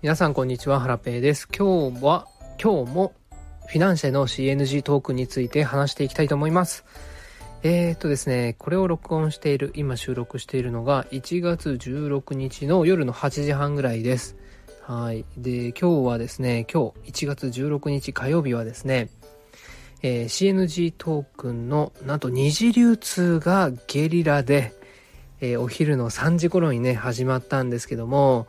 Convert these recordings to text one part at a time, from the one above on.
皆さんこんにちは、ハラペーです。今日は、今日もフィナンシェの CNG トークンについて話していきたいと思います。えー、っとですね、これを録音している、今収録しているのが1月16日の夜の8時半ぐらいです。はい。で、今日はですね、今日1月16日火曜日はですね、えー、CNG トークンのなんと二次流通がゲリラで、えー、お昼の3時頃にね、始まったんですけども、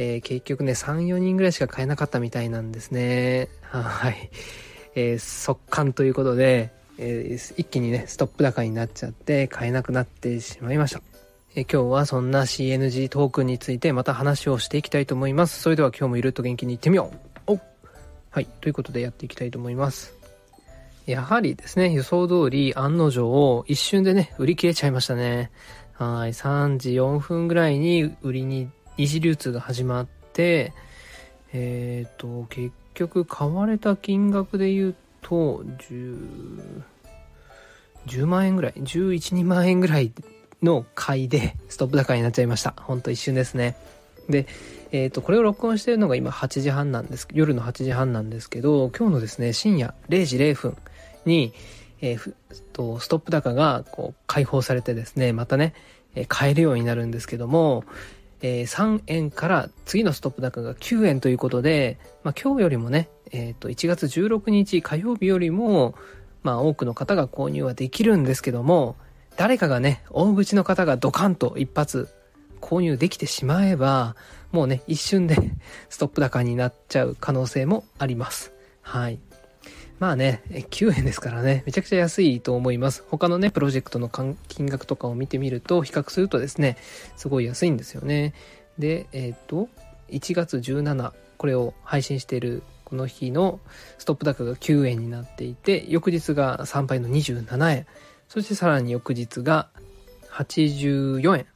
えー、結局ね、3、4人ぐらいしか買えなかったみたいなんですね。はい。えー、速乾ということで、えー、一気にね、ストップ高になっちゃって買えなくなってしまいました。え今日はそんな CNG トークンについてまた話をしていきたいと思います。それでは今日もゆるっと元気にいってみようおはい、ということでやっていきたいと思います。やはりですね、予想通り案の定を一瞬でね、売り切れちゃいましたね。はい、3時4分ぐらいに売りに、二次流通が始まって、え、ー、と、結局買われた金額で言うと、10、10万円ぐらい、11、2万円ぐらいの買いでストップ高になっちゃいました。ほんと一瞬ですね。で、え、ー、と、これを録音しているのが今8時半なんです、夜の8時半なんですけど、今日のですね、深夜0時0分に、えー、とストップ高がこう解放されてですね、またね、買えるようになるんですけども、えー、3円から次のストップ高が9円ということで、まあ、今日よりもね、えー、と1月16日火曜日よりも、まあ、多くの方が購入はできるんですけども誰かがね大口の方がドカンと一発購入できてしまえばもうね一瞬で ストップ高になっちゃう可能性もあります。はい。まあね、9円ですからね、めちゃくちゃ安いと思います。他のね、プロジェクトの金額とかを見てみると、比較するとですね、すごい安いんですよね。で、えっ、ー、と、1月17、これを配信しているこの日のストップ高が9円になっていて、翌日が3倍の27円、そしてさらに翌日が84円、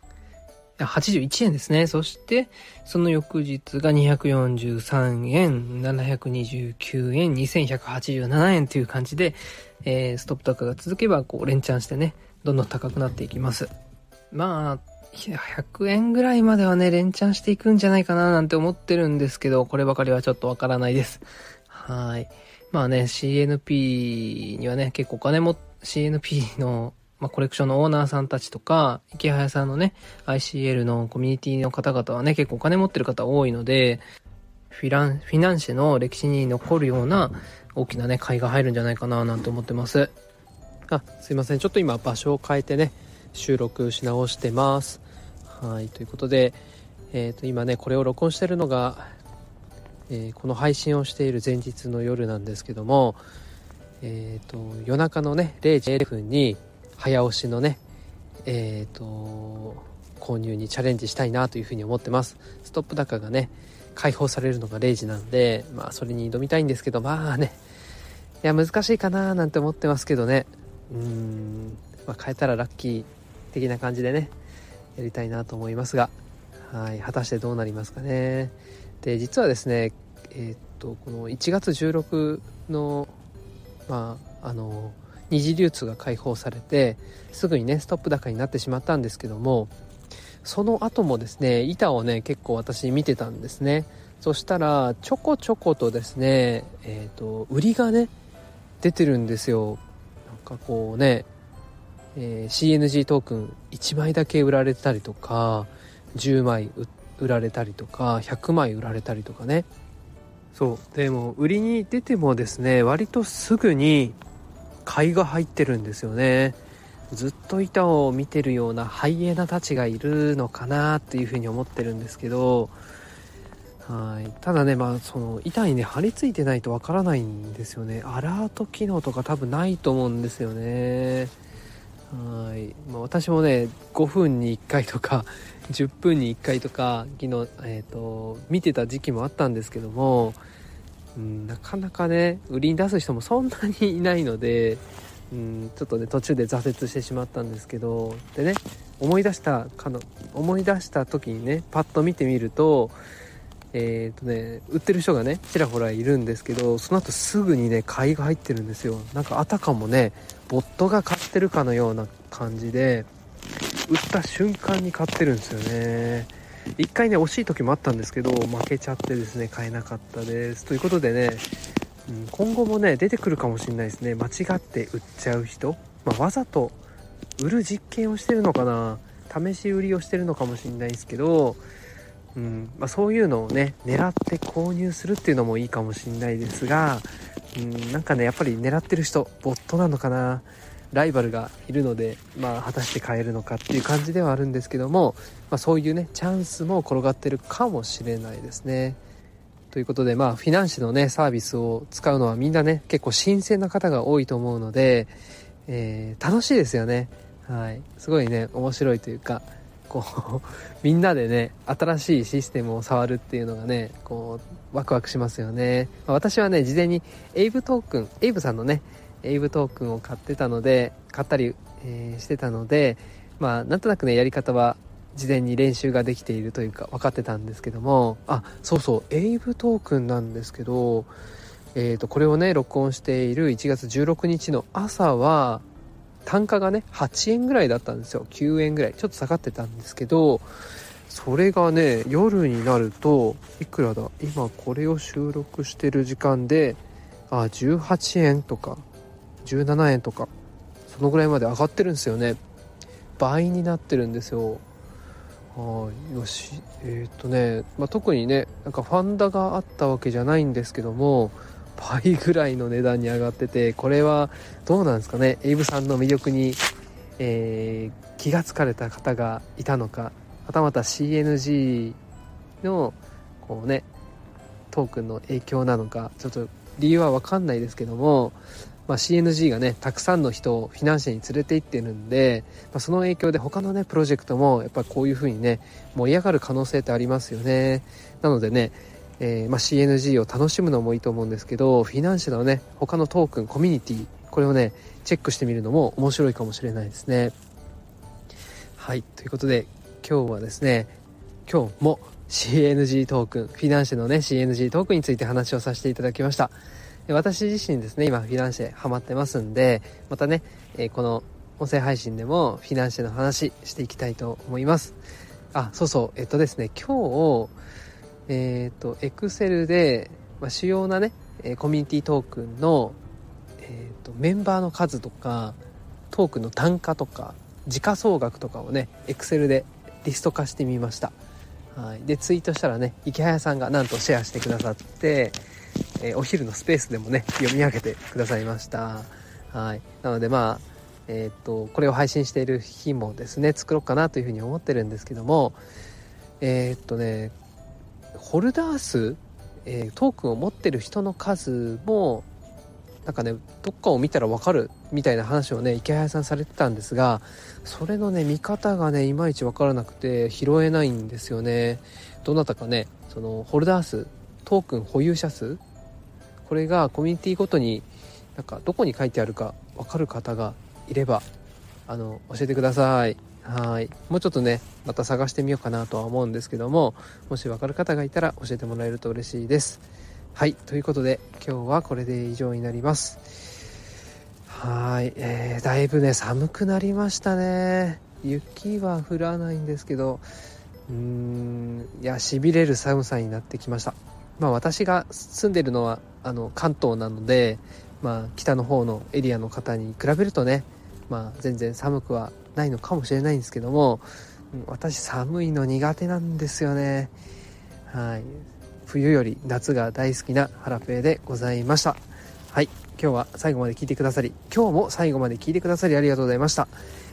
81円ですね。そして、その翌日が243円、729円、2187円という感じで、えー、ストップ高が続けば、こう、連チャンしてね、どんどん高くなっていきます。まあ、100円ぐらいまではね、連チャンしていくんじゃないかななんて思ってるんですけど、こればかりはちょっとわからないです。はい。まあね、CNP にはね、結構お金も、CNP のまあ、コレクションのオーナーさんたちとか、池早さんのね、ICL のコミュニティの方々はね、結構お金持ってる方多いので、フィラン、フィナンシェの歴史に残るような大きなね、買いが入るんじゃないかななんて思ってます。あ、すいません。ちょっと今場所を変えてね、収録し直してます。はい、ということで、えっ、ー、と、今ね、これを録音してるのが、えー、この配信をしている前日の夜なんですけども、えっ、ー、と、夜中のね、0時0分に、早押しのね、えっ、ー、と、購入にチャレンジしたいなというふうに思ってます。ストップ高がね、解放されるのが0時なんで、まあそれに挑みたいんですけど、まあね、いや難しいかななんて思ってますけどね、うーん、まあ変えたらラッキー的な感じでね、やりたいなと思いますが、はい、果たしてどうなりますかね。で、実はですね、えっ、と、この1月16の、まあ、あの、二次流通が解放されてすぐにねストップ高になってしまったんですけどもその後もですね板をね結構私見てたんですね。そしたらちょこちょことですねえっ、ー、と売りがね出てるんですよ。なんかこうね、えー、CNG トークン1枚だけ売られたりとか10枚売られたりとか100枚売られたりとかね。そう。でも売りに出てもですね割とすぐに買いが入ってるんですよね。ずっと板を見てるようなハイエナたちがいるのかなっていうふうに思ってるんですけど。はい。ただねまあその板にね貼り付いてないとわからないんですよね。アラート機能とか多分ないと思うんですよね。はい、まあ、私もね5分に1回とか10分に1回とか昨日、えーと見てた時期もあったんですけどもうん、なかなかね売りに出す人もそんなにいないので、うん、ちょっとね途中で挫折してしまったんですけどでね思い出したかの思い出した時にねパッと見てみるとえっ、ー、とね売ってる人がねちらほらいるんですけどその後すぐにね買いが入ってるんですよ。なんかあたかもねボットが買ってるかのような感じで売った瞬間に買ってるんですよね。一回ね惜しい時もあったんですけど負けちゃってですね買えなかったです。ということでね、うん、今後もね出てくるかもしれないですね。間違って売っちゃう人、まあ、わざと売る実験をしてるのかな。試し売りをしてるのかもしれないですけど、うんまあ、そういうのをね狙って購入するっていうのもいいかもしれないですが、うん、なんかねやっぱり狙ってる人ボットなのかな。ライバルがいるので、まあ、果たして買えるのかっていう感じではあるんですけども、まあ、そういうねチャンスも転がってるかもしれないですね。ということでまあフィナンシェのねサービスを使うのはみんなね結構新鮮な方が多いと思うので、えー、楽しいですよね。はい、すごいね面白いというかこう みんなでね新しいシステムを触るっていうのがねこうワクワクしますよね、まあ、私はね事前にエイブトークンエイブさんのねエイブトークンを買ってたので買ったり、えー、してたのでまあなんとなくねやり方は事前に練習ができているというか分かってたんですけどもあそうそうエイブトークンなんですけどえーとこれをね録音している1月16日の朝は単価がね8円ぐらいだったんですよ。9円ぐらい。ちょっと下がってたんですけどそれがね夜になるといくらだ？今これを収録してる時間であ18円とか。17円とかそのぐらいまで上がってるんですよね。倍になってるんですよ。はい。よし。えっ、とね、まあ、特にねなんかファンダがあったわけじゃないんですけども倍ぐらいの値段に上がっててこれはどうなんですかね？エイブさんの魅力に、えー、気が付かれた方がいたのかはたまた CNG のこうねトークンの影響なのかちょっと理由は分かんないですけどもまあ、CNG がねたくさんの人をフィナンシェに連れて行ってるんで、まあ、その影響で他のねプロジェクトもやっぱこういう風にね盛り上がる可能性ってありますよね。なのでね、えー、まあ、CNG を楽しむのもいいと思うんですけどフィナンシェのね他のトークンコミュニティこれをねチェックしてみるのも面白いかもしれないですね。はい。ということで今日はですね今日も CNG トークンフィナンシェのね CNG トークンについて話をさせていただきました。私自身ですね今フィナンシェハマってますんでまたね、え、この音声配信でもフィナンシェの話していきたいと思います。あそうそうえっとですね今日えっ、とエクセルで、まあ、主要なねコミュニティトークンの、えーと、メンバーの数とかトークンの単価とか時価総額とかをねエクセルでリスト化してみました。はいでツイートしたらね池早さんがなんとシェアしてくださってえー、お昼のスペースでもね、読み上げてくださいました。はい。なのでまあ、えー、っと、これを配信している日もですね、作ろうかなというふうに思ってるんですけども、えー、っとね、ホルダー数、えトークンを持ってる人の数も、なんかね、どっかを見たらわかるみたいな話をね、池早さんされてたんですが、それのね、見方がね、いまいちわからなくて拾えないんですよね。どなたかね、そのホルダー数、トークン保有者数これがコミュニティごとになんかどこに書いてあるか分かる方がいればあの教えてください。はい。もうちょっとねまた探してみようかなとは思うんですけどももし分かる方がいたら教えてもらえると嬉しいです。はいということで今日はこれで以上になります。はい、えー、だいぶね寒くなりましたね。雪は降らないんですけどうーんいやしびれる寒さになってきました。まあ私が住んでるのはあの関東なので、まあ、北の方のエリアの方に比べるとね、まあ、全然寒くはないのかもしれないんですけども私寒いの苦手なんですよね。はい。冬より夏が大好きなハラペーでございました。はい。今日は最後まで聞いてくださり今日も最後まで聞いてくださりありがとうございました。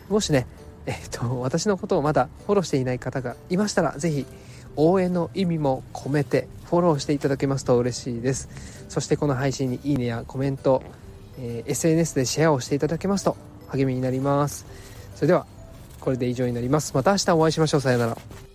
もしねえっと私のことをまだフォローしていない方がいましたら是非応援の意味も込めてフォローしていただけますと嬉しいです。そしてこの配信にいいねやコメント、えー、SNS でシェアをしていただけますと励みになります。それではこれで以上になります。また明日お会いしましょう。さようなら。